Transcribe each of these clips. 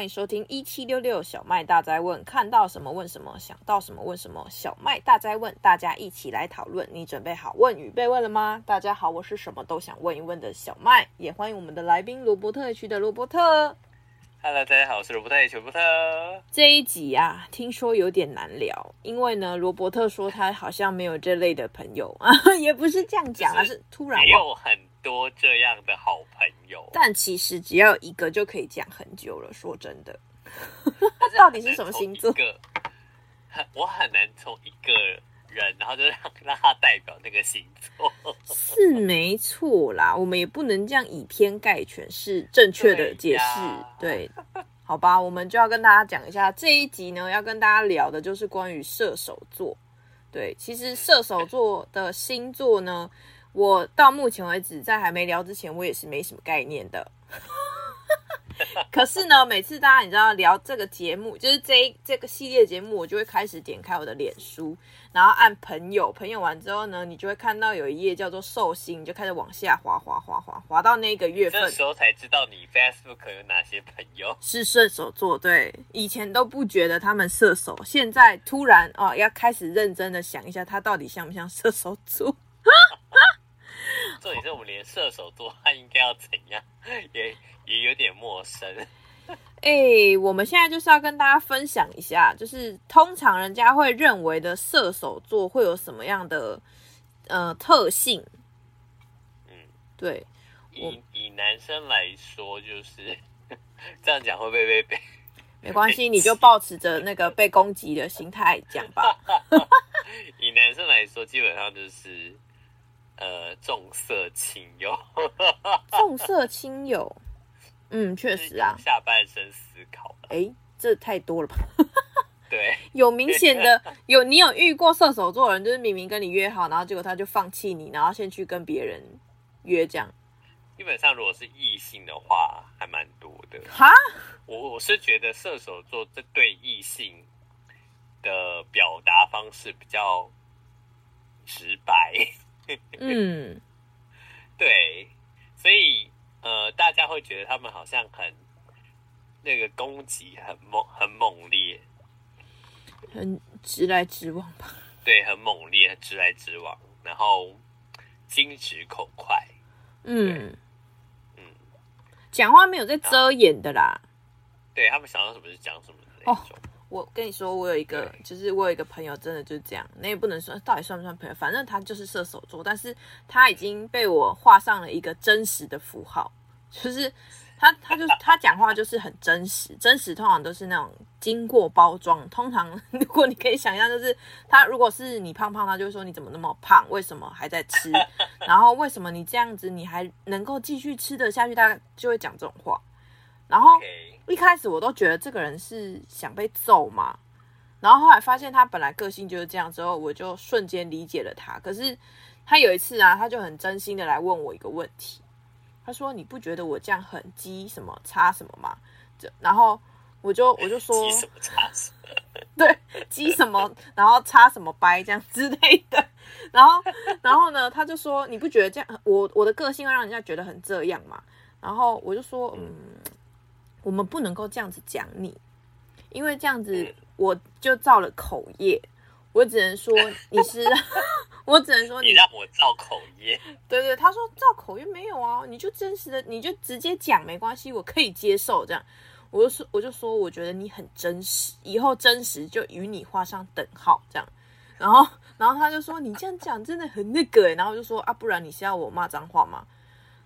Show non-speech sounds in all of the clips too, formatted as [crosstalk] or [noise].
欢迎收听一七六六小麦大灾问，看到什么问什么，想到什么问什么。小麦大灾问，大家一起来讨论。你准备好问与被问了吗？大家好，我是什么都想问一问的小麦，也欢迎我们的来宾罗伯特区的罗伯特。Hello，大家好，我是罗伯特区罗伯特。这一集啊，听说有点难聊，因为呢，罗伯特说他好像没有这类的朋友啊，[laughs] 也不是这样讲，而是，是突然没有很。多这样的好朋友，但其实只要一个就可以讲很久了。说真的，到底是什么星座？我很难从一个人，然后就让让他代表那个星座。是没错啦，我们也不能这样以偏概全，是正确的解释。对，对，好吧，我们就要跟大家讲一下这一集呢，要跟大家聊的就是关于射手座。对，其实射手座的星座呢。我到目前为止，在还没聊之前，我也是没什么概念的。[laughs] 可是呢，每次大家你知道聊这个节目，就是这一这个系列节目，我就会开始点开我的脸书，然后按朋友，朋友完之后呢，你就会看到有一页叫做寿星，你就开始往下滑滑滑滑滑到那个月份。这时候才知道你 Facebook 有哪些朋友是射手座。对，以前都不觉得他们射手，现在突然哦，要开始认真的想一下，他到底像不像射手座？这也是我们连射手座他应该要怎样，也也有点陌生。哎、欸，我们现在就是要跟大家分享一下，就是通常人家会认为的射手座会有什么样的呃特性？嗯，对，以以男生来说，就是这样讲会不会被被？没关系，你就抱持着那个被攻击的心态讲吧。[laughs] 以男生来说，基本上就是。呃，重色轻友，重色轻友，嗯，确实啊，下半身思考，哎，这太多了吧？[laughs] 对，有明显的，有你有遇过射手座的人，就是明明跟你约好，然后结果他就放弃你，然后先去跟别人约这样。基本上，如果是异性的话，还蛮多的。哈，我我是觉得射手座这对异性的表达方式比较直白。[laughs] 嗯，对，所以呃，大家会觉得他们好像很那个攻击很猛，很猛烈，很直来直往吧？对，很猛烈，直来直往，然后心直口快。嗯嗯，讲话没有在遮掩的啦。对，他们想到什么就讲什么的那种。哦我跟你说，我有一个，就是我有一个朋友，真的就是这样。那也不能说到底算不算朋友，反正他就是射手座，但是他已经被我画上了一个真实的符号，[laughs] 就是他，他就他讲话就是很真实，真实通常都是那种经过包装。通常 [laughs] 如果你可以想象，就是他如果是你胖胖，他就会说你怎么那么胖，为什么还在吃？[laughs] 然后为什么你这样子你还能够继续吃得下去？他就会讲这种话。然后一开始我都觉得这个人是想被揍嘛，然后后来发现他本来个性就是这样，之后我就瞬间理解了他。可是他有一次啊，他就很真心的来问我一个问题，他说：“你不觉得我这样很鸡什么叉什么吗？”然后我就我就说：“鸡什么叉什么？”对，鸡什么，然后叉什么掰这样之类的。然后然后呢，他就说：“你不觉得这样我我的个性会让人家觉得很这样嘛？”然后我就说：“嗯。”我们不能够这样子讲你，因为这样子我就造了口业。我只能说你是，[laughs] 我只能说你，你让我造口业。对对，他说造口业没有啊，你就真实的，你就直接讲没关系，我可以接受这样。我就说，我就说，我觉得你很真实，以后真实就与你画上等号这样。然后，然后他就说你这样讲真的很那个，然后我就说啊，不然你是要我骂脏话吗？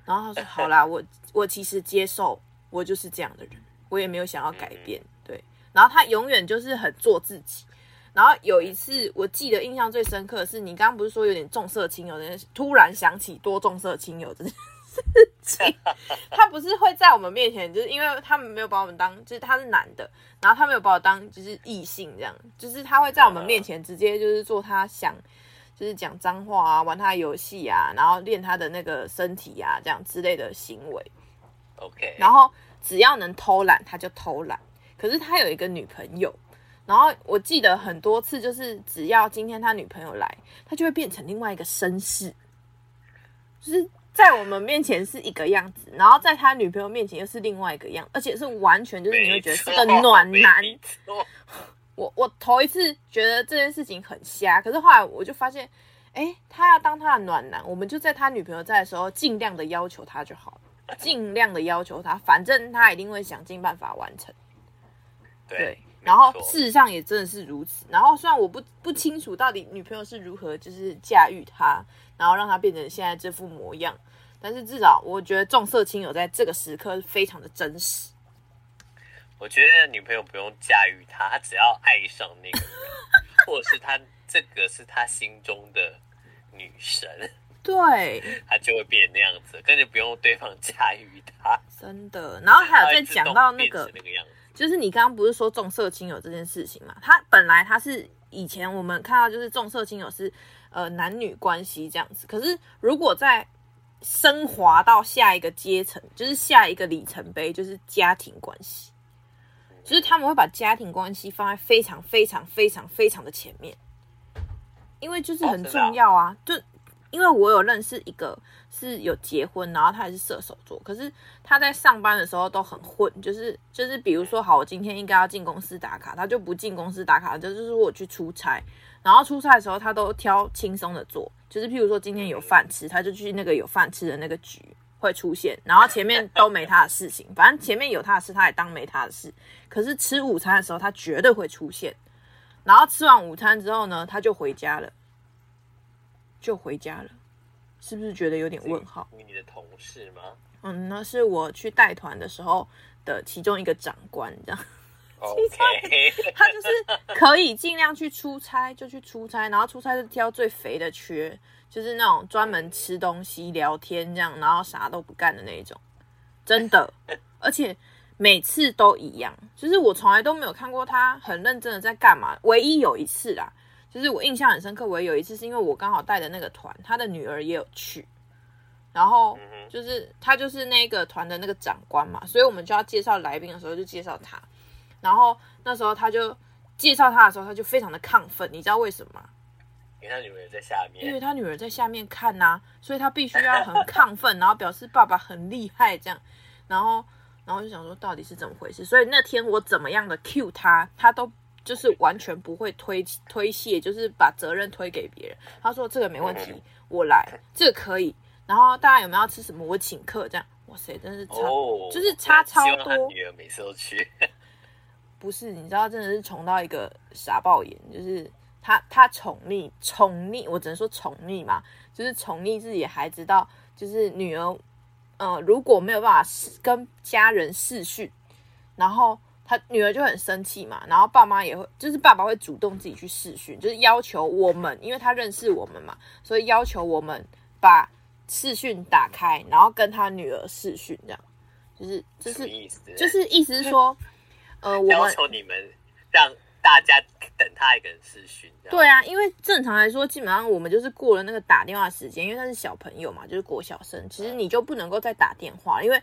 然后他说 [laughs] 好啦，我我其实接受。我就是这样的人，我也没有想要改变，对。然后他永远就是很做自己。然后有一次，我记得印象最深刻的是，你刚刚不是说有点重色轻友的，突然想起多重色轻友这件事情。[laughs] 他不是会在我们面前，就是因为他们没有把我们当，就是他是男的，然后他没有把我当就是异性这样，就是他会在我们面前直接就是做他想，就是讲脏话啊，玩他的游戏啊，然后练他的那个身体啊，这样之类的行为。OK，然后只要能偷懒，他就偷懒。可是他有一个女朋友，然后我记得很多次，就是只要今天他女朋友来，他就会变成另外一个绅士，就是在我们面前是一个样子，然后在他女朋友面前又是另外一个样，而且是完全就是你会觉得是个暖男。[laughs] 我我头一次觉得这件事情很瞎，可是后来我就发现，哎，他要当他的暖男，我们就在他女朋友在的时候尽量的要求他就好了，尽量的要求他，反正他一定会想尽办法完成。对。对然后事实上也真的是如此。然后虽然我不不清楚到底女朋友是如何就是驾驭他，然后让他变成现在这副模样，但是至少我觉得重色轻友在这个时刻非常的真实。我觉得女朋友不用驾驭他，他只要爱上那个人，[laughs] 或者是他这个是他心中的女神，对，他就会变那样子，根本不用对方驾驭他。真的。然后还有再讲到那个。就是你刚刚不是说重色轻友这件事情嘛？他本来他是以前我们看到就是重色轻友是呃男女关系这样子，可是如果在升华到下一个阶层，就是下一个里程碑，就是家庭关系，就是他们会把家庭关系放在非常非常非常非常的前面，因为就是很重要啊，就。因为我有认识一个是有结婚，然后他也是射手座，可是他在上班的时候都很混，就是就是比如说好，我今天应该要进公司打卡，他就不进公司打卡，就就是我去出差，然后出差的时候他都挑轻松的做，就是譬如说今天有饭吃，他就去那个有饭吃的那个局会出现，然后前面都没他的事情，反正前面有他的事，他也当没他的事，可是吃午餐的时候他绝对会出现，然后吃完午餐之后呢，他就回家了。就回家了，是不是觉得有点问号？你的同事吗？嗯，那是我去带团的时候的其中一个长官，这样。OK，[laughs] 他就是可以尽量去出差就去出差，然后出差就挑最肥的缺，就是那种专门吃东西、聊天这样，然后啥都不干的那种。真的，[laughs] 而且每次都一样，就是我从来都没有看过他很认真的在干嘛。唯一有一次啦。就是我印象很深刻，我有一次是因为我刚好带的那个团，他的女儿也有去，然后就是他就是那个团的那个长官嘛，所以我们就要介绍来宾的时候就介绍他，然后那时候他就介绍他的时候，他就非常的亢奋，你知道为什么吗？因为他女儿在下面，因为他女儿在下面看呐、啊，所以他必须要很 [laughs] 亢奋，然后表示爸爸很厉害这样，然后然后就想说到底是怎么回事，所以那天我怎么样的 cue 他，他都。就是完全不会推推卸，就是把责任推给别人。他说这个没问题，我来，这个可以。然后大家有没有要吃什么？我请客这样。哇塞，真的是差，哦、就是差超多。女儿每次都去。不是，你知道，真的是宠到一个傻爆眼，就是他他宠溺宠溺，我只能说宠溺嘛，就是宠溺自己的孩子到，就是女儿，呃，如果没有办法跟家人视讯，然后。他女儿就很生气嘛，然后爸妈也会，就是爸爸会主动自己去试训，就是要求我们，因为他认识我们嘛，所以要求我们把视讯打开，然后跟他女儿试训，这样，就是就是意思就是意思是说，呃，[laughs] 我要求你们让大家等他一个人试训。对啊，因为正常来说，基本上我们就是过了那个打电话时间，因为他是小朋友嘛，就是国小生，其实你就不能够再打电话，因为。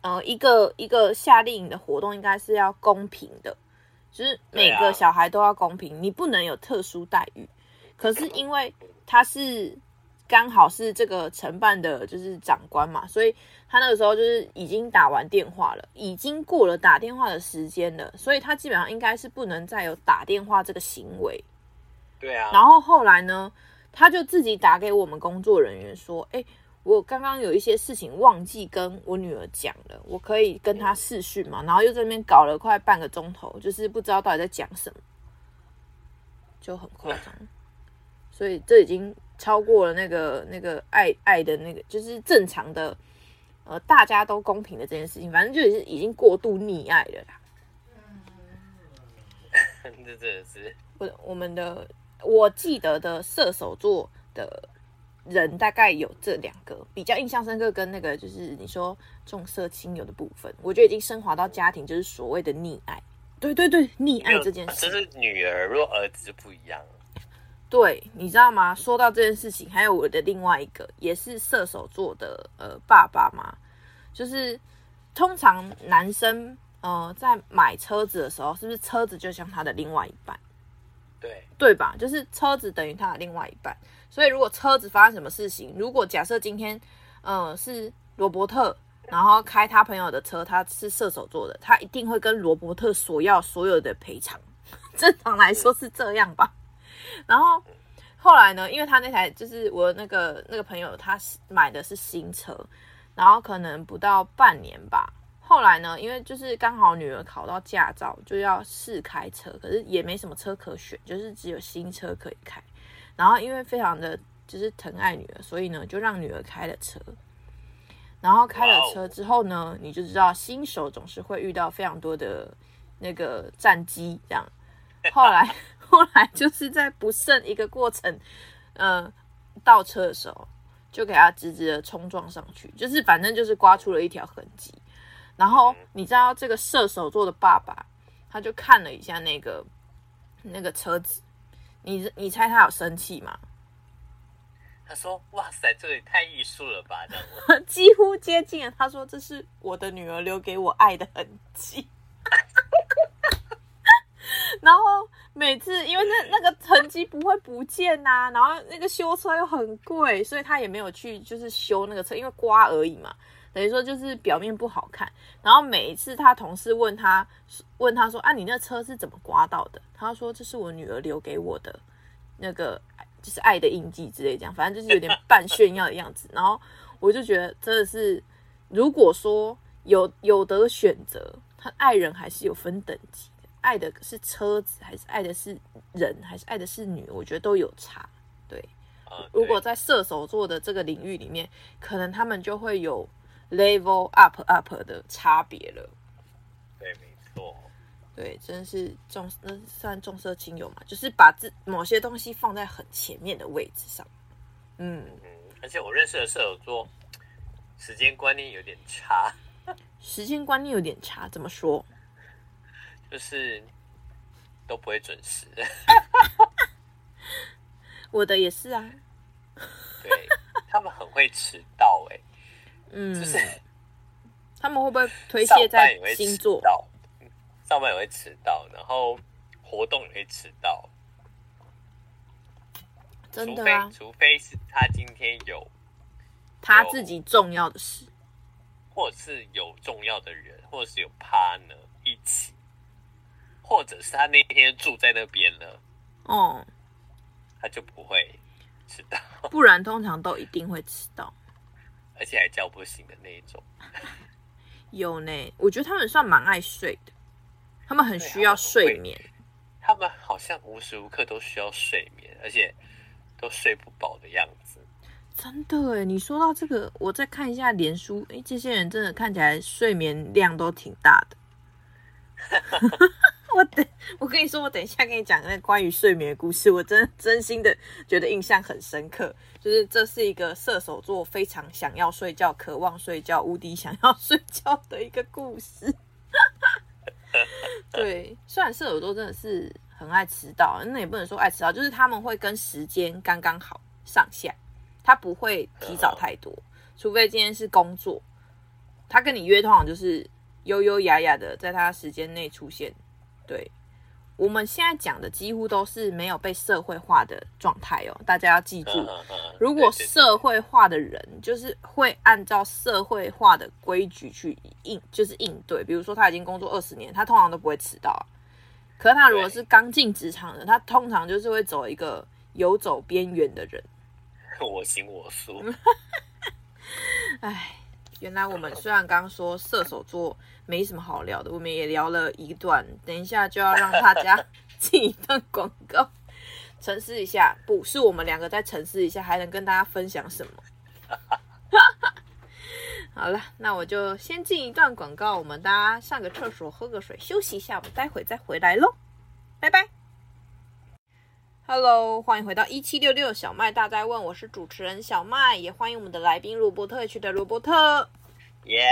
呃，一个一个夏令营的活动应该是要公平的，就是每个小孩都要公平，啊、你不能有特殊待遇。可是因为他是刚好是这个承办的，就是长官嘛，所以他那个时候就是已经打完电话了，已经过了打电话的时间了，所以他基本上应该是不能再有打电话这个行为。对啊。然后后来呢，他就自己打给我们工作人员说：“哎。”我刚刚有一些事情忘记跟我女儿讲了，我可以跟她视讯嘛？然后又在那边搞了快半个钟头，就是不知道到底在讲什么，就很夸张。所以这已经超过了那个那个爱爱的那个，就是正常的，呃，大家都公平的这件事情，反正就是已经过度溺爱了啦。[laughs] 这真的是我我们的我记得的射手座的。人大概有这两个比较印象深刻，跟那个就是你说重色轻友的部分，我觉得已经升华到家庭，就是所谓的溺爱。对对对，溺爱这件事，这是女儿，如果儿子就不一样。对，你知道吗？说到这件事情，还有我的另外一个也是射手座的呃爸爸嘛，就是通常男生呃在买车子的时候，是不是车子就像他的另外一半？对对吧？就是车子等于他的另外一半。所以，如果车子发生什么事情，如果假设今天，嗯，是罗伯特，然后开他朋友的车，他是射手座的，他一定会跟罗伯特索要所有的赔偿。[laughs] 正常来说是这样吧。然后后来呢，因为他那台就是我那个那个朋友，他买的是新车，然后可能不到半年吧。后来呢，因为就是刚好女儿考到驾照，就要试开车，可是也没什么车可选，就是只有新车可以开。然后因为非常的就是疼爱女儿，所以呢就让女儿开了车。然后开了车之后呢，你就知道新手总是会遇到非常多的那个战机，这样。后来 [laughs] 后来就是在不慎一个过程，呃，倒车的时候就给他直直的冲撞上去，就是反正就是刮出了一条痕迹。然后你知道这个射手座的爸爸，他就看了一下那个那个车子，你你猜他有生气吗？他说：“哇塞，这也太艺术了吧！”这样 [laughs] 几乎接近了。他说：“这是我的女儿留给我爱的痕迹。[laughs] ”然后每次因为那那个痕迹不会不见呐、啊，然后那个修车又很贵，所以他也没有去就是修那个车，因为刮而已嘛。等于说就是表面不好看，然后每一次他同事问他，问他说：“啊，你那车是怎么刮到的？”他说：“这是我女儿留给我的，那个就是爱的印记之类这样，反正就是有点半炫耀的样子。”然后我就觉得真的是，如果说有有得选择，他爱人还是有分等级的，爱的是车子，还是爱的是人，还是爱的是女，我觉得都有差。对，如果在射手座的这个领域里面，可能他们就会有。Level up up 的差别了，对，没错，对，真是重，那算重色轻友嘛，就是把这某些东西放在很前面的位置上，嗯。嗯，而且我认识的射手座，时间观念有点差，时间观念有点差，怎么说？就是都不会准时，[laughs] 我的也是啊，对，他们很会迟到，欸，哎。嗯，就是他们会不会推卸在星座？上班也会迟到，然后活动也会迟到。真的啊？除非除非是他今天有他自己重要的事，或者是有重要的人，或者是有 partner 一起，或者是他那天住在那边了，哦，他就不会迟到。不然通常都一定会迟到。而且还叫不醒的那一种，有呢。我觉得他们算蛮爱睡的，他们很需要睡眠。他们好像无时无刻都需要睡眠，而且都睡不饱的样子。真的哎，你说到这个，我再看一下脸书，哎，这些人真的看起来睡眠量都挺大的。[laughs] [laughs] 我等，我跟你说，我等一下跟你讲那关于睡眠的故事，我真真心的觉得印象很深刻。就是这是一个射手座非常想要睡觉、渴望睡觉、无敌想要 [laughs] 睡觉的一个故事。对，虽然射手座真的是很爱迟到，那也不能说爱迟到，就是他们会跟时间刚刚好上下，他不会提早太多，除非今天是工作，他跟你约通常就是优优雅雅的在他时间内出现。对，我们现在讲的几乎都是没有被社会化的状态哦，大家要记住，如果社会化的人就是会按照社会化的规矩去应，就是应对。比如说他已经工作二十年，他通常都不会迟到啊。可是他如果是刚进职场的，他通常就是会走一个游走边缘的人，[laughs] 我行我素。[laughs] 哎。原来我们虽然刚刚说射手座没什么好聊的，我们也聊了一段。等一下就要让大家进一段广告，[laughs] 沉思一下。不是我们两个再沉思一下，还能跟大家分享什么？好了，那我就先进一段广告，我们大家上个厕所，喝个水，休息一下，我们待会再回来喽。拜拜。Hello，欢迎回到一七六六小麦大在问，我是主持人小麦，也欢迎我们的来宾罗伯特区的罗伯特。耶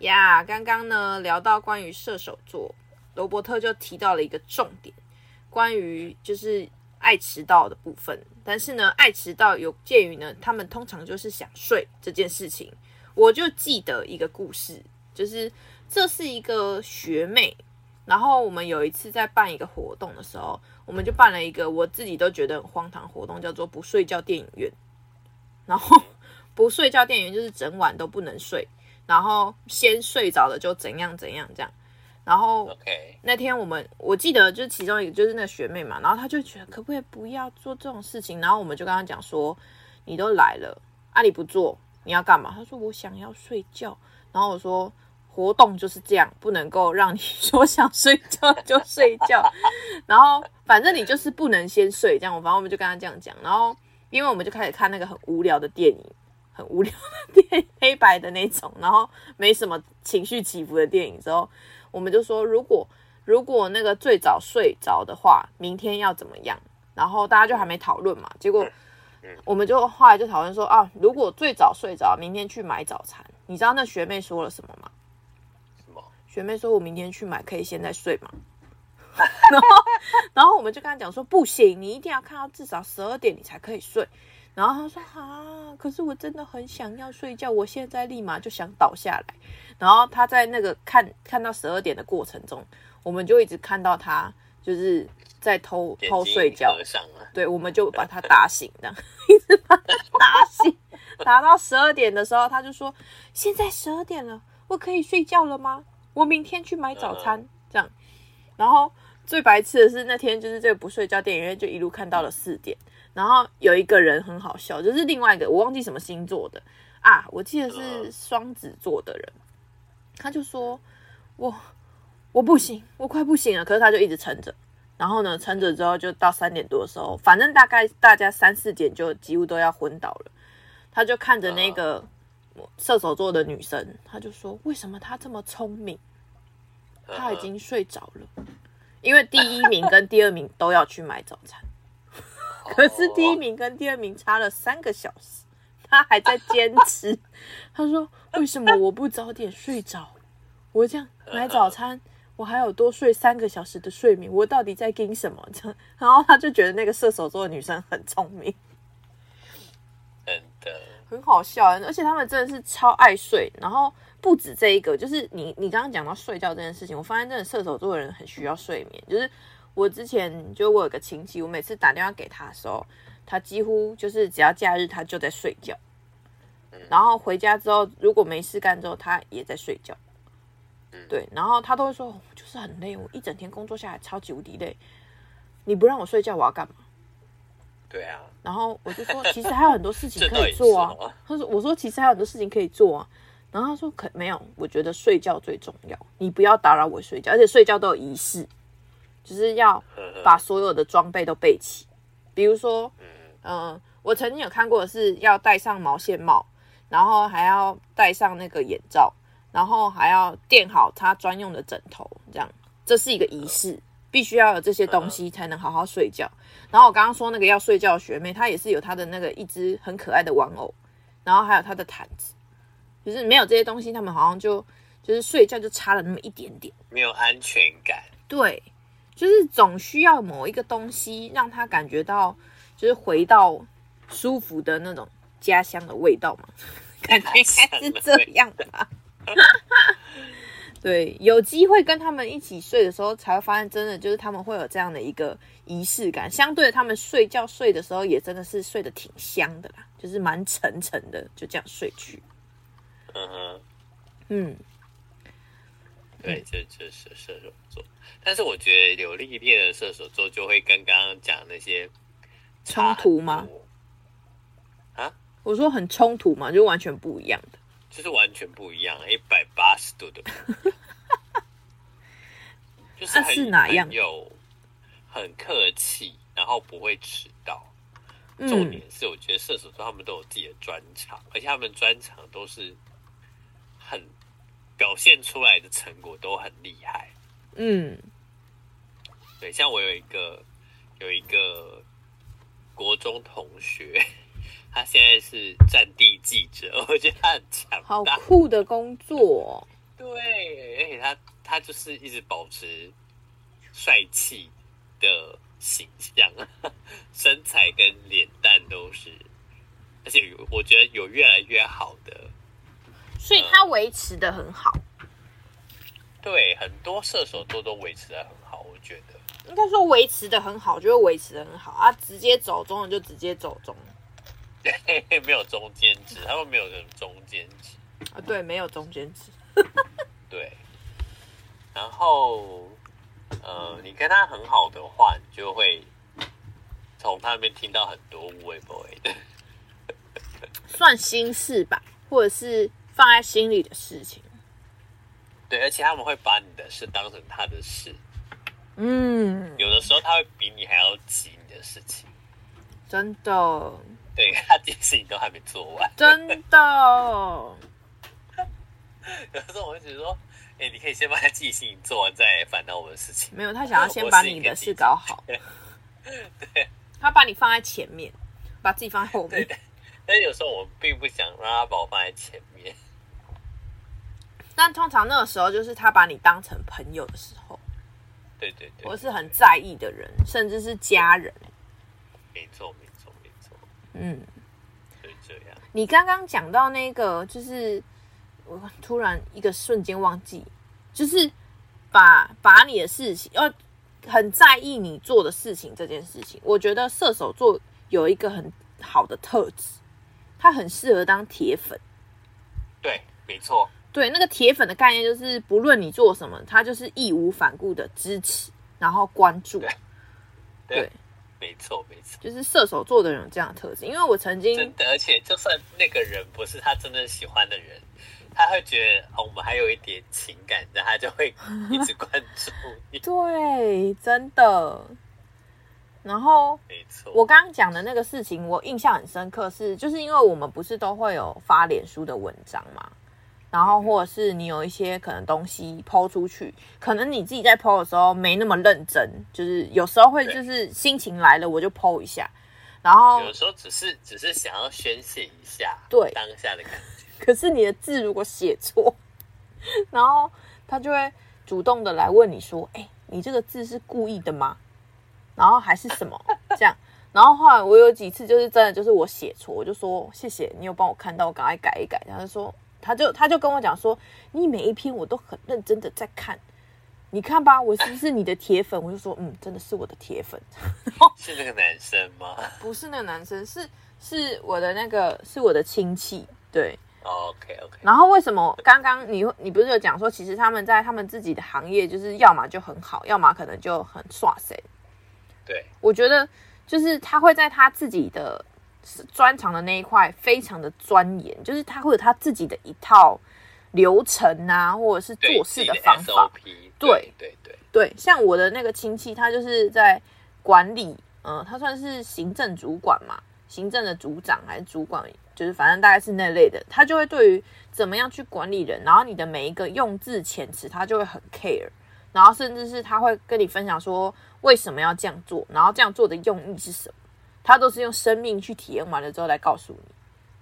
呀，刚刚呢聊到关于射手座，罗伯特就提到了一个重点，关于就是爱迟到的部分。但是呢，爱迟到有鉴于呢，他们通常就是想睡这件事情。我就记得一个故事，就是这是一个学妹。然后我们有一次在办一个活动的时候，我们就办了一个我自己都觉得很荒唐活动，叫做不睡觉电影院。然后不睡觉电影院就是整晚都不能睡，然后先睡着了就怎样怎样这样。然后 [laughs] 那天我们我记得就是其中一个就是那个学妹嘛，然后她就觉得可不可以不要做这种事情，然后我们就跟她讲说，你都来了，啊你不做你要干嘛？她说我想要睡觉，然后我说活动就是这样，不能够让你 [laughs] 说想睡觉就睡觉，[laughs] 然后反正你就是不能先睡这样，我反正我们就跟他这样讲，然后因为我们就开始看那个很无聊的电影，很无聊的电影，黑白的那种，然后没什么情绪起伏的电影之后。我们就说，如果如果那个最早睡着的话，明天要怎么样？然后大家就还没讨论嘛。结果我们就后来就讨论说啊，如果最早睡着，明天去买早餐。你知道那学妹说了什么吗？学妹说我明天去买，可以现在睡吗？[laughs] 然后然后我们就跟她讲说，不行，你一定要看到至少十二点，你才可以睡。然后他说啊，可是我真的很想要睡觉，我现在立马就想倒下来。然后他在那个看看到十二点的过程中，我们就一直看到他就是在偷偷睡觉。对，我们就把他打醒，这样 [laughs] 一直把他打醒，打到十二点的时候，他就说：“现在十二点了，我可以睡觉了吗？我明天去买早餐。”这样。然后最白痴的是那天就是这个不睡觉电影院就一路看到了四点。然后有一个人很好笑，就是另外一个我忘记什么星座的。啊，我记得是双子座的人，他就说我我不行，我快不行了，可是他就一直撑着，然后呢撑着之后就到三点多的时候，反正大概大家三四点就几乎都要昏倒了，他就看着那个射手座的女生，她就说为什么她这么聪明，她已经睡着了，因为第一名跟第二名都要去买早餐。[laughs] 可是第一名跟第二名差了三个小时，她还在坚持。[laughs] 她说：“为什么我不早点睡着？我这样买早餐，我还有多睡三个小时的睡眠，我到底在干什么？”这样，然后他就觉得那个射手座的女生很聪明，很好笑。而且他们真的是超爱睡。然后不止这一个，就是你你刚刚讲到睡觉这件事情，我发现真的射手座的人很需要睡眠，就是。我之前就我有个亲戚，我每次打电话给他的时候，他几乎就是只要假日他就在睡觉，然后回家之后如果没事干之后他也在睡觉，对，然后他都会说，我就是很累，我一整天工作下来超级无敌累，你不让我睡觉，我要干嘛？对啊，然后我就说，其实还有很多事情可以做啊。他说，我说其实还有很多事情可以做啊。然后他说，可没有，我觉得睡觉最重要，你不要打扰我睡觉，而且睡觉都有仪式。就是要把所有的装备都备齐，比如说，嗯、呃，我曾经有看过的是要戴上毛线帽，然后还要戴上那个眼罩，然后还要垫好他专用的枕头，这样，这是一个仪式，必须要有这些东西才能好好睡觉。然后我刚刚说那个要睡觉的学妹，她也是有她的那个一只很可爱的玩偶，然后还有她的毯子，就是没有这些东西，他们好像就就是睡觉就差了那么一点点，没有安全感，对。就是总需要某一个东西让他感觉到，就是回到舒服的那种家乡的味道嘛，[laughs] 感觉应该是这样吧。[laughs] 对，有机会跟他们一起睡的时候，才会发现真的就是他们会有这样的一个仪式感。相对的，他们睡觉睡的时候也真的是睡得挺香的啦，就是蛮沉沉的，就这样睡去。嗯哼，嗯。对，这这是射手座，但是我觉得有历练的射手座就会跟刚刚讲那些冲突吗？啊？我说很冲突嘛，就完全不一样的，就是完全不一样，一百八十度的。就是很是哪样？有很客气，然后不会迟到。重点是，我觉得射手座他们都有自己的专长，而且他们专长都是很。表现出来的成果都很厉害，嗯，对，像我有一个有一个国中同学，他现在是战地记者，我觉得他很强，好酷的工作，对，而且他他就是一直保持帅气的形象，[laughs] 身材跟脸蛋都是，而且我觉得有越来越好的。所以他维持的很好，嗯，对，很多射手座都维持的很好，我觉得应该说维持的很好，就会维持的很好啊，直接走中了就直接走中，对，[laughs] 没有中间值，他们没有什么中间值啊，对，没有中间值，[laughs] 对。然后，呃，你跟他很好的话，你就会从他那边听到很多无谓不谓的，[laughs] 算心事吧，或者是放在心里的事情。对，而且他们会把你的事当成他的事。嗯，有的时候他会比你还要急你的事情。真的。对，他这件事情都还没做完。真的。[laughs] 有的时候我会觉得说，哎，你可以先把他自己事情做完，再来烦恼我的事情。没有，他想要先把你的事搞好。对。他把你放在前面，把自己放在后面。但有时候我并不想让他把我放在前面。[laughs] 但通常那个时候，就是他把你当成朋友的时候。对对对。我是很在意的人，甚至是家人。没错，没错，没错。嗯。所以这样。你刚刚讲到那个，就是我突然一个瞬间忘记，就是把把你的事情，要很在意你做的事情这件事情。我觉得射手座有一个很好的特质，他很适合当铁粉。对，没错。对，那个铁粉的概念就是，不论你做什么，他就是义无反顾的支持，然后关注。对，对，对，没错，没错，就是射手座的人有这样的特质。因为我曾经真的，而且就算那个人不是他真正喜欢的人，他会觉得哦，我们还有一点情感，那他就会一直关注你。[laughs] 对，真的。然后，没错，我刚刚讲的那个事情，我印象很深刻是，是就是因为我们不是都会有发脸书的文章嘛。然后，或者是你有一些可能东西 po 出去，可能你自己在 po 的时候没那么认真，就是有时候会就是心情来了我就 po 一下，然后有时候只是只是想要宣泄一下对当下的感觉。可是你的字如果写错，[laughs] 然后他就会主动的来问你说：“哎，你这个字是故意的吗？然后还是什么这样？”然后后来我有几次就是真的就是我写错，我就说：“谢谢你有帮我看到，我赶快改一改。”然后他说。他就他就跟我讲说，你每一篇我都很认真的在看，你看吧，我是不是你的铁粉？我就说，嗯，真的是我的铁粉。[laughs] 是那个男生吗？不是那个男生，是是我的那个是我的亲戚。对，OK OK。然后为什么刚刚你你不是有讲说，其实他们在他们自己的行业，就是要么就很好，要么可能就很耍谁？对，我觉得就是他会在他自己的。专长的那一块非常的钻研，就是他会有他自己的一套流程啊，或者是做事的方法。对对对对，像我的那个亲戚，他就是在管理，嗯、呃，他算是行政主管嘛，行政的组长还是主管，就是反正大概是那类的。他就会对于怎么样去管理人，然后你的每一个用字遣词，他就会很 care，然后甚至是他会跟你分享说为什么要这样做，然后这样做的用意是什么。他都是用生命去体验完了之后来告诉你，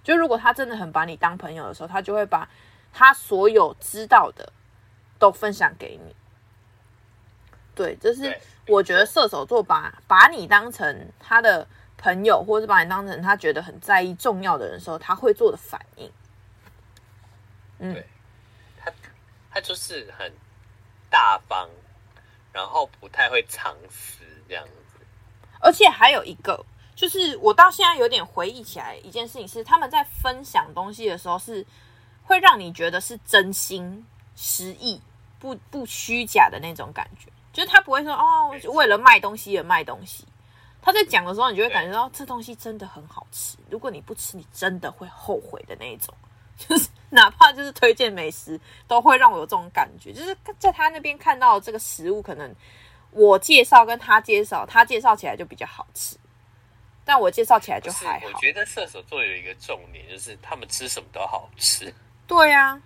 就如果他真的很把你当朋友的时候，他就会把他所有知道的都分享给你。对，这是我觉得射手座把把你当成他的朋友，或者是把你当成他觉得很在意、重要的人的时候，他会做的反应。嗯，对，他他就是很大方，然后不太会藏私这样子，而且还有一个。就是我到现在有点回忆起来一件事情，是他们在分享东西的时候，是会让你觉得是真心实意、不不虚假的那种感觉。就是他不会说哦，为了卖东西而卖东西。他在讲的时候，你就会感觉到这东西真的很好吃。如果你不吃，你真的会后悔的那一种。[laughs] 就是哪怕就是推荐美食，都会让我有这种感觉。就是在他那边看到这个食物，可能我介绍跟他介绍，他介绍起来就比较好吃。但我介绍起来就还好。我觉得射手座有一个重点，就是他们吃什么都好吃。对呀、啊，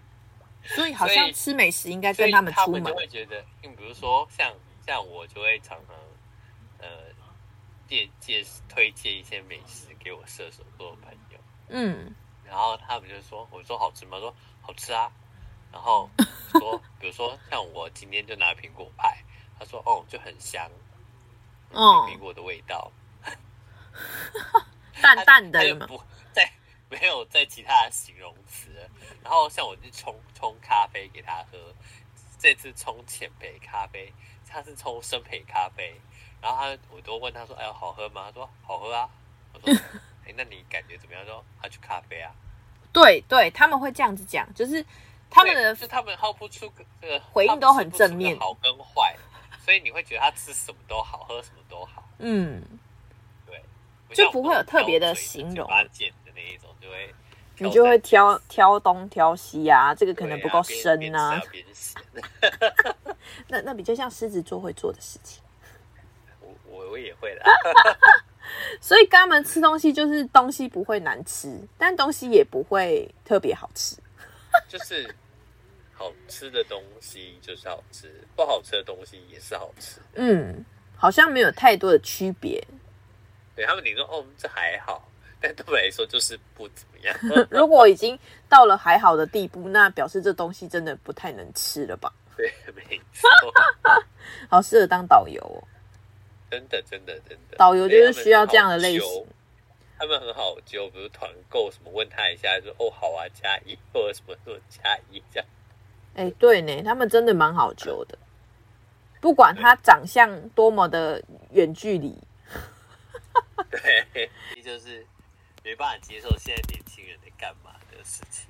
所以好像吃美食应该跟他们出门。他们就会觉得，比如说像像我就会常常呃介介推荐一些美食给我射手座的朋友。嗯，然后他们就说：“我说好吃吗？”说好吃啊。然后说，比如说像我今天就拿苹果派，他说：“哦，就很香，嗯，苹果的味道。[laughs] ”淡淡的有没有？不在，没有在其他的形容词。然后像我去冲冲咖啡给他喝，这次冲浅焙咖啡，他是冲深焙咖啡。然后他，我都问他说：“哎呦，好喝吗？”他说：“好喝啊。”我说：“ [laughs] 哎，那你感觉怎么样？说他去咖啡啊？对对，他们会这样子讲，就是他们的，是他们号不出这个回应都很正面，好跟坏，所以你会觉得他吃什么都好，喝什么都好。嗯，对，就不会有特别的形容。剪的那一种就会，你就会挑挑东挑西啊，这个可能不够深啊。[laughs] 那那比较像狮子座会做的事情。我也会的。[laughs] 所以跟他们吃东西，就是东西不会难吃，但东西也不会特别好吃。[laughs] 就是好吃的东西就是好吃，不好吃的东西也是好吃。嗯，好像没有太多的区别。对他们，你说哦，这还好，但对我来说就是不怎么样。[laughs] 如果已经到了还好的地步，那表示这东西真的不太能吃了吧？对，没错。好适合当导游哦。真的，真的，真的，导游就是需要这样的类型。他们很好揪，比如团购什么，问他一下，说哦好啊，加一或者什么什么加一这样。哎、欸，对呢，他们真的蛮好揪的，不管他长相多么的远距离。[laughs] 对，[laughs] 就是没办法接受现在年轻人在干嘛的事情，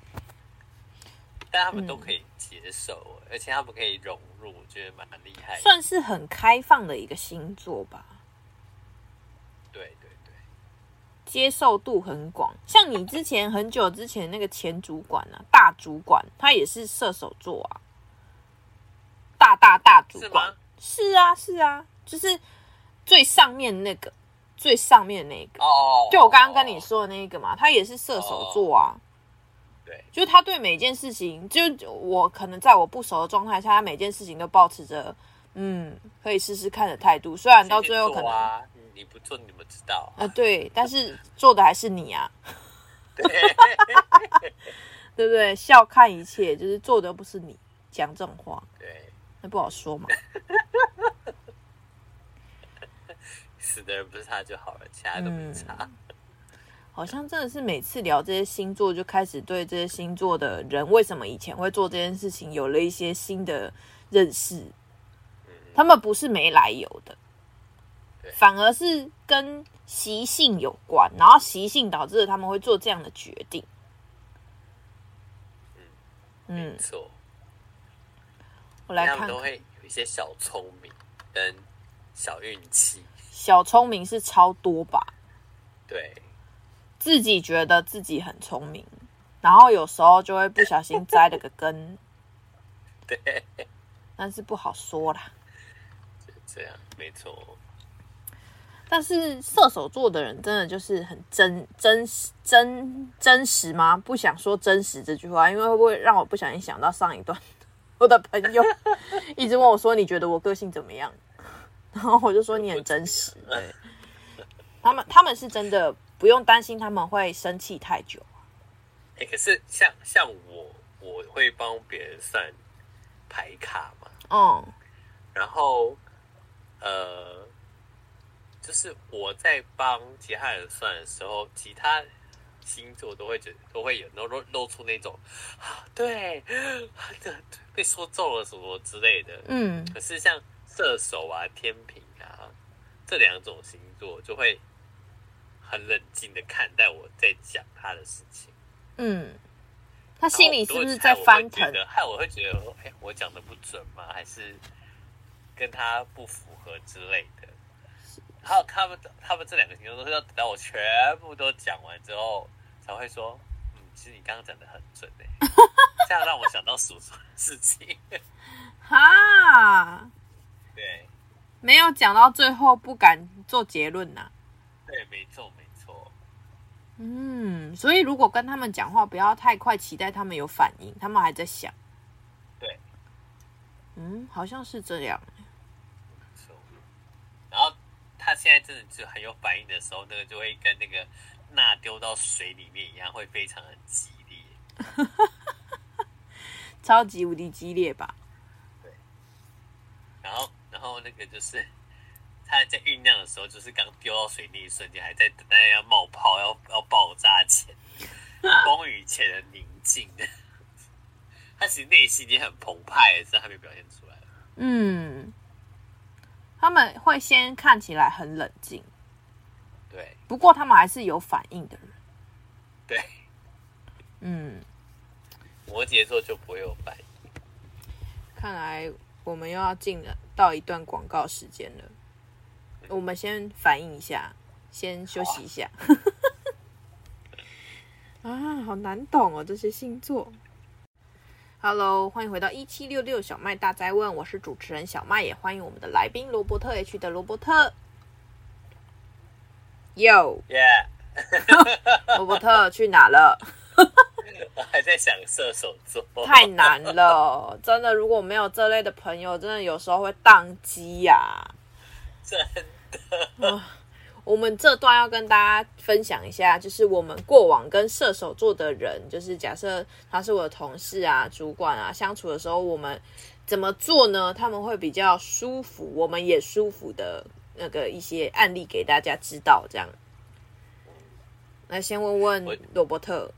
但他们都可以接受，嗯、而且他们可以融入，我觉得蛮厉害，算是很开放的一个星座吧。对对对，接受度很广。像你之前很久之前那个前主管啊，大主管，他也是射手座啊，大大大主管，是，是啊是啊，就是最上面那个。最上面那个哦，就我刚刚跟你说的那个嘛，他也是射手座啊。对，就是他对每件事情，就我可能在我不熟的状态下，他每件事情都保持着嗯，可以试试看的态度。虽然到最后可能你不做，你怎么知道啊？对，但是做的还是你啊。对，[laughs] 对不对？笑看一切，就是做的不是你，讲这种话，对，那不好说嘛。[laughs] 死的人不是他就好了，其他都没差。嗯，好像真的是每次聊这些星座，就开始对这些星座的人为什么以前会做这件事情有了一些新的认识。他们不是没来由的，反而是跟习性有关，然后习性导致了他们会做这样的决定。嗯，没错。我来看，看，都会有一些小聪明跟小运气。小聪明是超多吧？对，自己觉得自己很聪明，然后有时候就会不小心栽了个跟，[laughs] 对，但是不好说啦。这样没错。但是射手座的人真的就是很真真实真真实吗？不想说真实这句话，因为会不会让我不小心想到上一段 [laughs] 我的朋友 [laughs] 一直问我说：“你觉得我个性怎么样？”然后我就说你很真实，对，他们他们是真的不用担心他们会生气太久。哎，可是像像我，我会帮别人算牌卡嘛，嗯，然后呃，就是我在帮其他人算的时候，其他星座都会觉都会有露露出那种对，被说中了什么之类的，嗯，可是像。射手啊，天平啊，这两种星座就会很冷静的看待我在讲他的事情。嗯，他心里是不是在翻腾？害我会觉得，哎，我讲的不准吗？还是跟他不符合之类的？还有他们，他们这两个星座都是要等到我全部都讲完之后，才会说，嗯，其实你刚刚讲的很准诶。这样让我想到属什么事情？[laughs] 哈。对，没有讲到最后，不敢做结论呐、啊。对，没错，没错。嗯，所以如果跟他们讲话，不要太快期待他们有反应，他们还在想。对，嗯，好像是这样。没错。然后他现在真的就很有反应的时候，那个就会跟那个钠丢到水里面一样，会非常的激烈。[laughs] 超级无敌激烈吧？对。然后。然后那个就是他在酝酿的时候，就是刚丢到水那一瞬间，还在等待要冒泡、要要爆炸前，风雨前的宁静。[laughs] 他其实内心已经很澎湃，只是还没表现出来。嗯，他们会先看起来很冷静，对，不过他们还是有反应的人。对，嗯，摩羯座就不会有反应。看来我们又要进了到一段广告时间了。我们先反应一下，先休息一下。啊，[laughs] 啊，好难懂哦，这些星座。Hello，欢迎回到一七六六小麦大灾问，我是主持人小麦，也欢迎我们的来宾罗伯特 H 的罗伯特。Yo，耶，罗伯特去哪了？[laughs] 我还在想射手座，太难了，真的，如果没有这类的朋友，真的有时候会宕机呀、啊。真 [laughs] 我们这段要跟大家分享一下，就是我们过往跟射手座的人，就是假设他是我的同事啊、主管啊，相处的时候，我们怎么做呢？他们会比较舒服，我们也舒服的那个一些案例给大家知道。这样，那先问问罗伯特，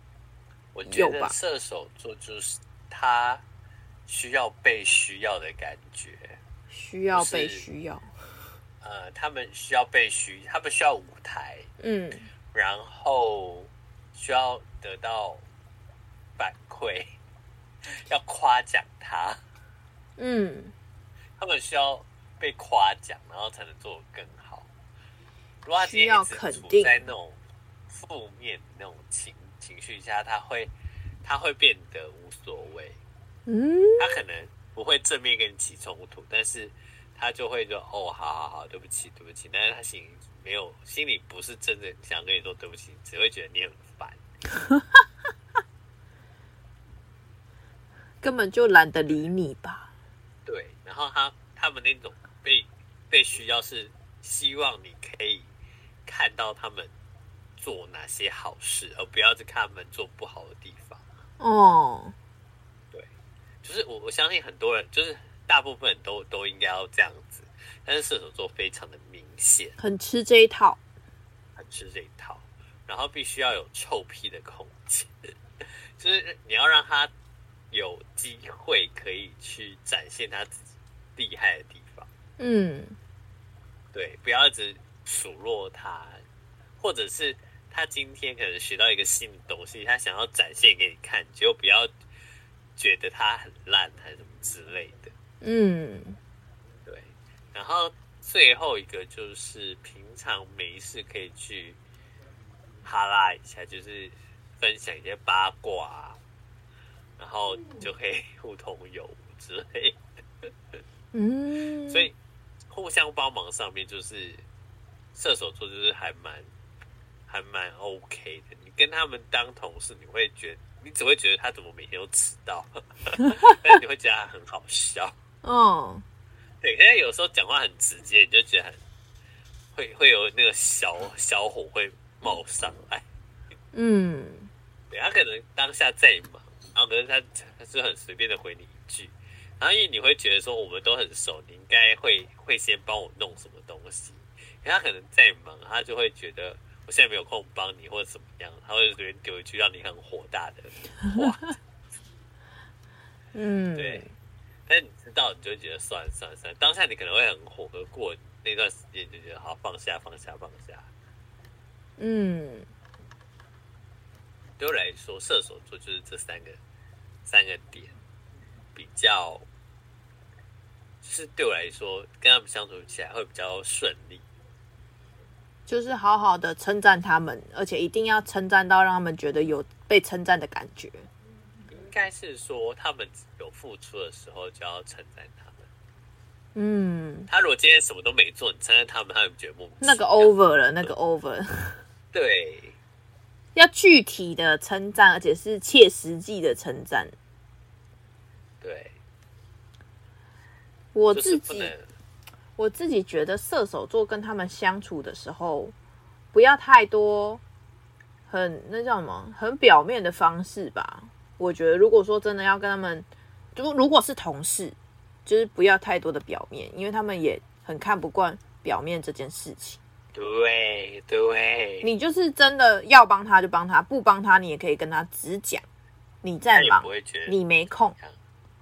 我觉得射手座就是他需要被需要的感觉，需要被需要。呃，他们需要被需，他们需要舞台，嗯，然后需要得到反馈，要夸奖他，嗯，他们需要被夸奖，然后才能做得更好。如果他今天一直处在那种负面那种情情绪下，他会他会变得无所谓，嗯，他可能不会正面跟你起冲突，但是。他就会说：“哦，好好好，对不起，对不起。”但是他心里没有，心里不是真的想跟你说对不起，只会觉得你很烦，[laughs] 根本就懒得理你吧。对，然后他他们那种被被需要是希望你可以看到他们做哪些好事，而不要去看他们做不好的地方。哦，对，就是我我相信很多人就是。大部分都都应该要这样子，但是射手座非常的明显，很吃这一套，很吃这一套，然后必须要有臭屁的空间，[laughs] 就是你要让他有机会可以去展现他自己厉害的地方。嗯，对，不要一直数落他，或者是他今天可能学到一个新的东西，他想要展现给你看，就不要觉得他很烂还是什么之类的。嗯，对，然后最后一个就是平常没事可以去哈拉一下，就是分享一些八卦啊，然后就可以互通有无之类的。嗯，所以互相帮忙上面就是射手座就是还蛮还蛮 OK 的。你跟他们当同事，你会觉得你只会觉得他怎么每天都迟到，[laughs] 但你会觉得他很好笑。哦，对，现在有时候讲话很直接，你就觉得很会会有那个小小火会冒上来。嗯，对，他可能当下在忙，然后可能他他是很随便的回你一句，然后因为你会觉得说我们都很熟，你应该会会先帮我弄什么东西，可他可能在忙，他就会觉得我现在没有空帮你或者怎么样，他会随便丢一句让你很火大的话。[laughs] [laughs] 嗯，对。但你知道，你就觉得算了算了算了，当下你可能会很火，而过那段时间就觉得好放下放下放下。嗯，对我来说，射手座就是这三个三个点比较，就是对我来说，跟他们相处起来会比较顺利。就是好好的称赞他们，而且一定要称赞到让他们觉得有被称赞的感觉。应该是说，他们有付出的时候就要称赞他们。嗯，他如果今天什么都没做，你称赞他们，他们觉得莫名。那个 over 了，那个 over。对，要具体的称赞，而且是切实际的称赞。对，我自己我自己觉得射手座跟他们相处的时候，不要太多很那叫什么，很表面的方式吧。我觉得，如果说真的要跟他们，如如果是同事，就是不要太多的表面，因为他们也很看不惯表面这件事情。对对，你就是真的要帮他就帮他，不帮他你也可以跟他直讲，你在忙，你没空。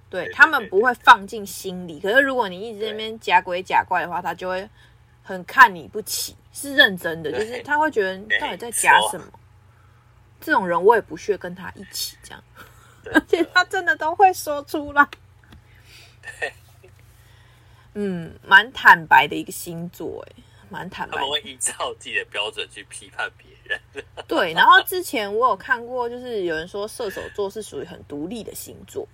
对，他们不会放进心里。可是如果你一直在那边假鬼假怪的话，他就会很看你不起。是认真的，就是他会觉得你到底在假什么。这种人我也不屑跟他一起这样，而且他真的都会说出来。对，嗯，蛮坦白的一个星座，哎，蛮坦白。他们会依照自己的标准去批判别人。对，然后之前我有看过，就是有人说射手座是属于很独立的星座，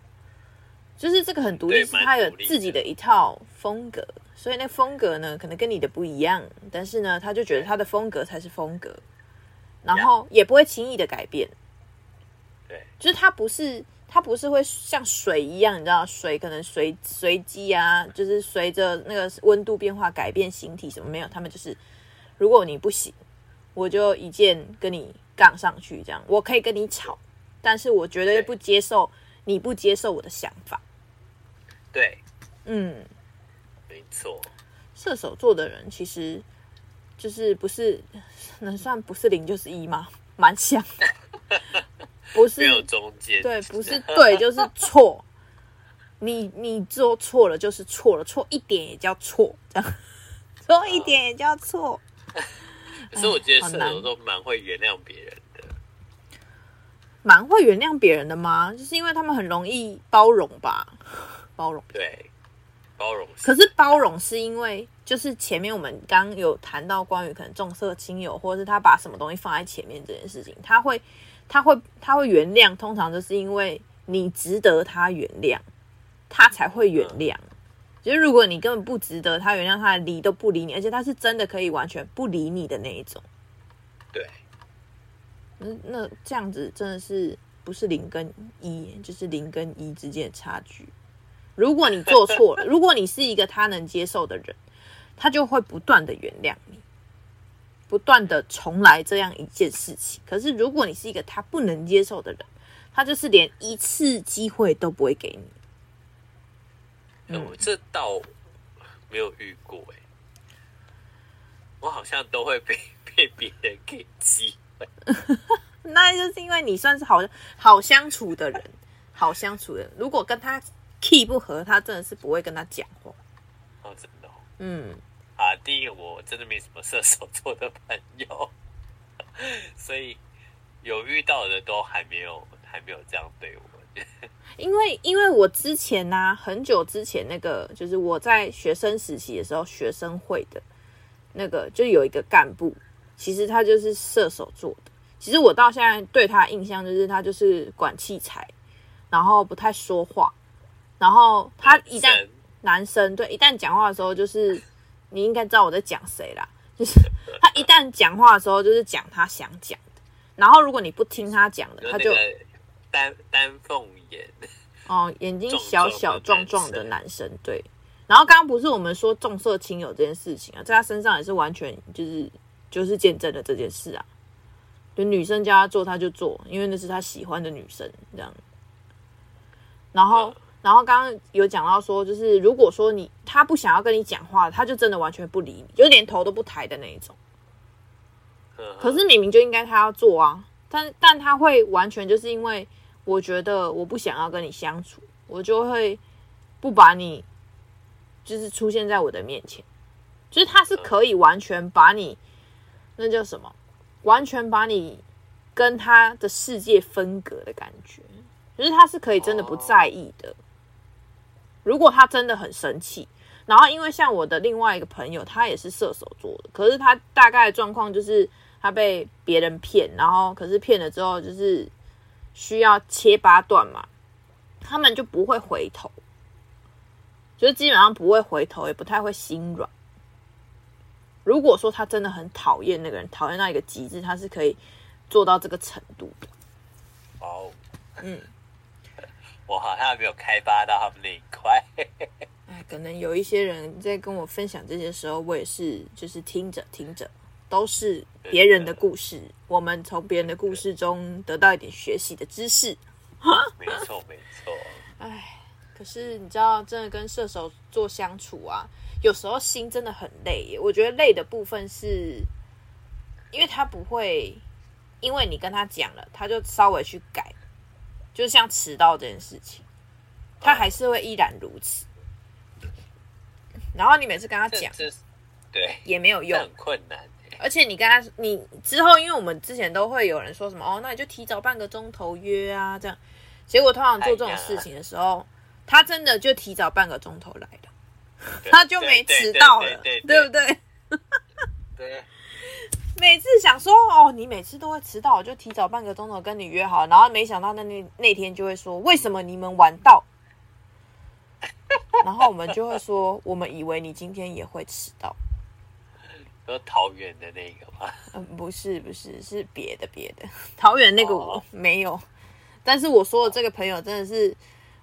就是这个很独立，是他有自己的一套风格，所以那风格呢，可能跟你的不一样，但是呢，他就觉得他的风格才是风格。然后也不会轻易的改变，对，就是它不是它不是会像水一样，你知道，水可能随随机啊，就是随着那个温度变化改变形体什么没有，他们就是如果你不行，我就一键跟你杠上去，这样我可以跟你吵，但是我绝对不接受你不接受我的想法。对，嗯，没错，射手座的人其实。就是不是能算不是零就是一吗？蛮像，[laughs] 不是没有中间，对，不是对就是错。[laughs] 你你做错了就是错了，错一点也叫错，这样 [laughs] 错一点也叫错。[laughs] 可是我觉得射手都蛮会原谅别人的，蛮会原谅别人的吗？就是因为他们很容易包容吧，包容对。包容，可是包容是因为就是前面我们刚有谈到关于可能重色轻友，或者是他把什么东西放在前面这件事情，他会他会他会原谅，通常就是因为你值得他原谅，他才会原谅。嗯、就是如果你根本不值得他原谅，他理都不理你，而且他是真的可以完全不理你的那一种。对，那那这样子真的是不是零跟一，就是零跟一之间的差距。如果你做错了，[laughs] 如果你是一个他能接受的人，他就会不断的原谅你，不断的重来这样一件事情。可是如果你是一个他不能接受的人，他就是连一次机会都不会给你。嗯，我这倒没有遇过哎，我好像都会被被别人给机会。[laughs] 那就是因为你算是好好相处的人，好相处的人。如果跟他。气不合，他真的是不会跟他讲话。哦，真的、哦。嗯。啊，第一个我真的没什么射手座的朋友，所以有遇到的都还没有还没有这样对我。[laughs] 因为因为我之前呢、啊，很久之前那个就是我在学生时期的时候，学生会的那个就有一个干部，其实他就是射手座的。其实我到现在对他印象就是他就是管器材，然后不太说话。然后他一旦，男生对一旦讲话的时候，就是你应该知道我在讲谁啦。就是他一旦讲话的时候，就是讲他想讲的。然后如果你不听他讲的，他就丹丹凤眼哦，眼睛小小壮壮的男生对。然后刚刚不是我们说重色轻友这件事情啊，在他身上也是完全就是就是见证了这件事啊。就女生叫他做他就做，因为那是他喜欢的女生这样。然后。嗯然后刚刚有讲到说，就是如果说你他不想要跟你讲话，他就真的完全不理你，就连头都不抬的那一种。可是明明就应该他要做啊，但但他会完全就是因为我觉得我不想要跟你相处，我就会不把你就是出现在我的面前，就是他是可以完全把你那叫什么，完全把你跟他的世界分隔的感觉，就是他是可以真的不在意的。如果他真的很生气，然后因为像我的另外一个朋友，他也是射手座的，可是他大概的状况就是他被别人骗，然后可是骗了之后就是需要切八段嘛，他们就不会回头，就是基本上不会回头，也不太会心软。如果说他真的很讨厌那个人，讨厌到一个极致，他是可以做到这个程度的。哦，嗯。我好像没有开发到他们那一块。[laughs] 哎，可能有一些人在跟我分享这些时候，我也是就是听着听着，都是别人的故事。我们从别人的故事中得到一点学习的知识。[laughs] 没错，没错。哎，可是你知道，真的跟射手座相处啊，有时候心真的很累耶。我觉得累的部分是，因为他不会，因为你跟他讲了，他就稍微去改。就像迟到这件事情，他还是会依然如此。然后你每次跟他讲，对，也没有用，很困难。而且你跟他，你之后，因为我们之前都会有人说什么哦，那你就提早半个钟头约啊，这样。结果通常做这种事情的时候，哎、他真的就提早半个钟头来了，他就没迟到了，对不对？[laughs] 对。[laughs] 每次想说哦，你每次都会迟到，我就提早半个钟头跟你约好，然后没想到那那那天就会说，为什么你们晚到？然后我们就会说，我们以为你今天也会迟到。说桃园的那个吗？嗯，不是不是，是别的别的。桃园那个我没有，但是我说的这个朋友真的是，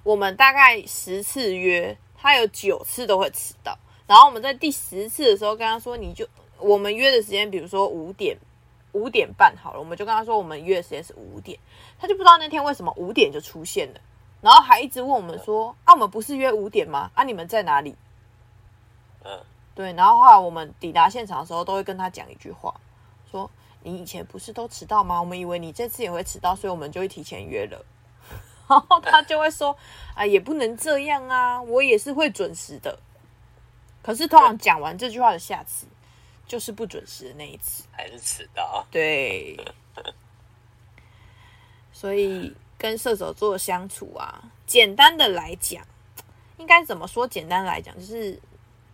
我们大概十次约，他有九次都会迟到。然后我们在第十次的时候跟他说，你就。我们约的时间，比如说五点，五点半好了，我们就跟他说我们约的时间是五点，他就不知道那天为什么五点就出现了，然后还一直问我们说啊，我们不是约五点吗？啊，你们在哪里？嗯，对，然后后来我们抵达现场的时候，都会跟他讲一句话，说你以前不是都迟到吗？我们以为你这次也会迟到，所以我们就会提前约了。[laughs] 然后他就会说啊，也不能这样啊，我也是会准时的。可是通常讲完这句话的下次。就是不准时的那一次，还是迟到。对，所以跟射手座相处啊，简单的来讲，应该怎么说？简单来讲，就是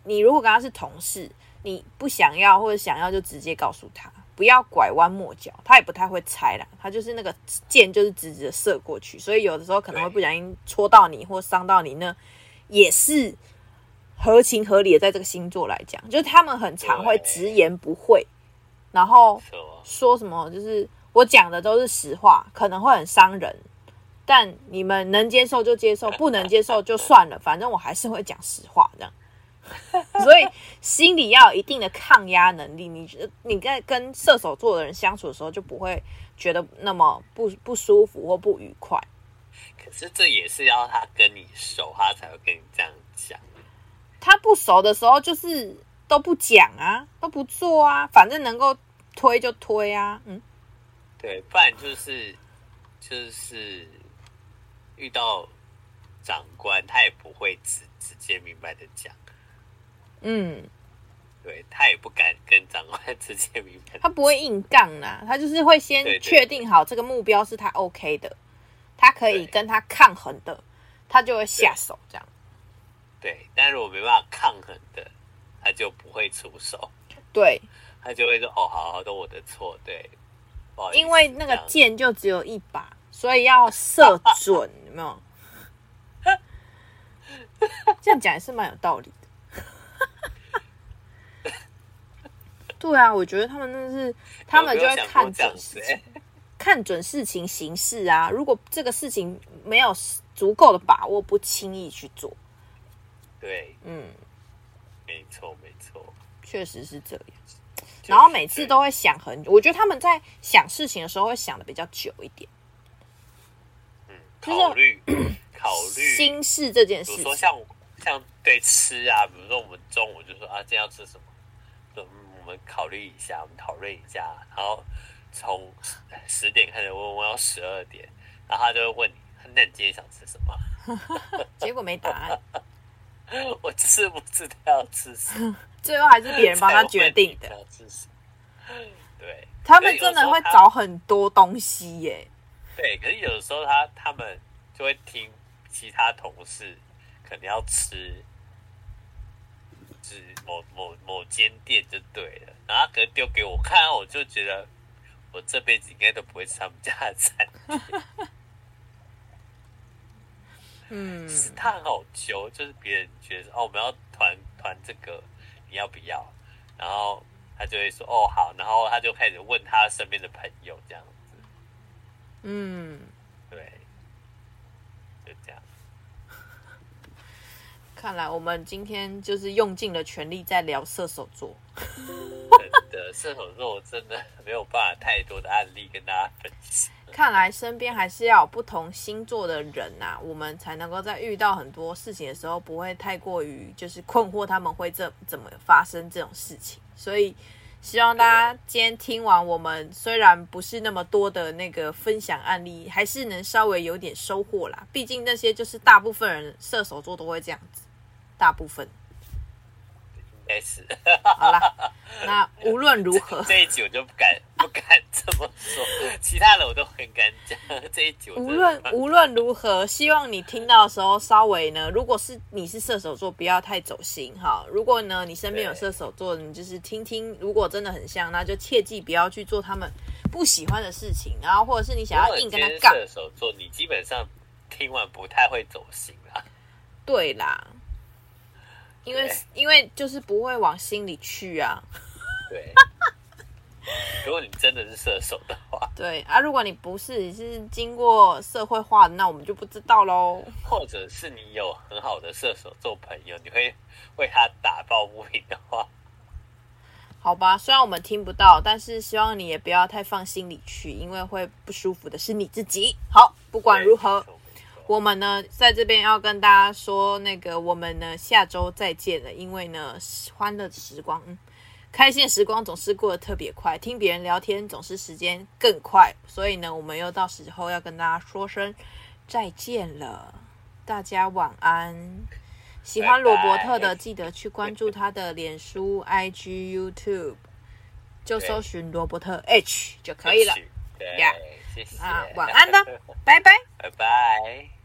你如果跟他是同事，你不想要或者想要，就直接告诉他，不要拐弯抹角。他也不太会猜啦，他就是那个箭就是直直的射过去，所以有的时候可能会不小心戳到你或伤到你呢，也是。合情合理的，在这个星座来讲，就是他们很常会直言不讳，然后说什么，就是我讲的都是实话，可能会很伤人，但你们能接受就接受，[laughs] 不能接受就算了，反正我还是会讲实话，这样。[laughs] 所以心里要有一定的抗压能力，你觉得你在跟射手座的人相处的时候，就不会觉得那么不不舒服或不愉快。可是这也是要他跟你熟，他才会跟你这样讲。他不熟的时候，就是都不讲啊，都不做啊，反正能够推就推啊，嗯，对，不然就是就是遇到长官，他也不会直直接明白的讲，嗯，对，他也不敢跟长官 [laughs] 直接明白，他不会硬杠啊，他就是会先确定好这个目标是他 OK 的，他可以跟他抗衡的，他就会下手这样。对，但如果没办法抗衡的，他就不会出手。[laughs] 对，他就会说：“哦，好好，都我的错。”对，因为那个箭就只有一把，所以要射准，有没有？[laughs] 这样讲也是蛮有道理的。对啊，我觉得他们真的是，他们就会看准事情，看准事情形势啊。如果这个事情没有足够的把握，不轻易去做。对，嗯，没错，没错，确实是这样。然后每次都会想很久，我觉得他们在想事情的时候会想的比较久一点。嗯，考虑 [clears throat] 考虑心事这件事，比如说像像对吃啊，比如说我们中午就说啊，今天要吃什么？就我们考虑一下，我们讨论一下，然后从十点开始问问到十二点，然后他就会问你，那你今天想吃什么？[laughs] 结果没答案。[laughs] 我是不知道要吃什么，[laughs] 最后还是别人帮他决定的。[laughs] 对，他们真的会找很多东西耶。对，可是有的时候他他们就会听其他同事可能要吃，是某某某间店就对了，然后他可能丢给我看，我就觉得我这辈子应该都不会吃他们家的餐。嗯，是他很好揪，就是别人觉得哦，我们要团团这个，你要不要？然后他就会说哦好，然后他就开始问他身边的朋友这样子。嗯，对，就这样。看来我们今天就是用尽了全力在聊射手座。真的，射手座我真的没有办法太多的案例跟大家分享。看来身边还是要有不同星座的人呐、啊，我们才能够在遇到很多事情的时候，不会太过于就是困惑他们会这怎么发生这种事情。所以希望大家今天听完我们虽然不是那么多的那个分享案例，还是能稍微有点收获啦。毕竟那些就是大部分人射手座都会这样子，大部分。[laughs] S。好啦，那无论如何，这一集我就不敢不敢这么说，其他的我都很敢讲。这一集无论无论如何，希望你听到的时候稍微呢，如果是你是射手座，不要太走心哈。如果呢你身边有射手座，你就是听听，如果真的很像，那就切记不要去做他们不喜欢的事情，然后或者是你想要硬跟他杠。射手座，你基本上听完不太会走心啦。对啦。因为因为就是不会往心里去啊。对。[laughs] 如果你真的是射手的话。对啊，如果你不是，你是经过社会化的，那我们就不知道喽。或者是你有很好的射手做朋友，你会为他打抱不平的话。好吧，虽然我们听不到，但是希望你也不要太放心里去，因为会不舒服的是你自己。好，不管如何。我们呢，在这边要跟大家说，那个我们呢下周再见了。因为呢，欢乐时光、开心的时光总是过得特别快，听别人聊天总是时间更快。所以呢，我们又到时候要跟大家说声再见了。大家晚安。喜欢罗伯特的，记得去关注他的脸书、IG、YouTube，[laughs] 就搜寻罗伯特 H 就可以了。对，谢谢。啊，晚安了，拜拜，拜拜。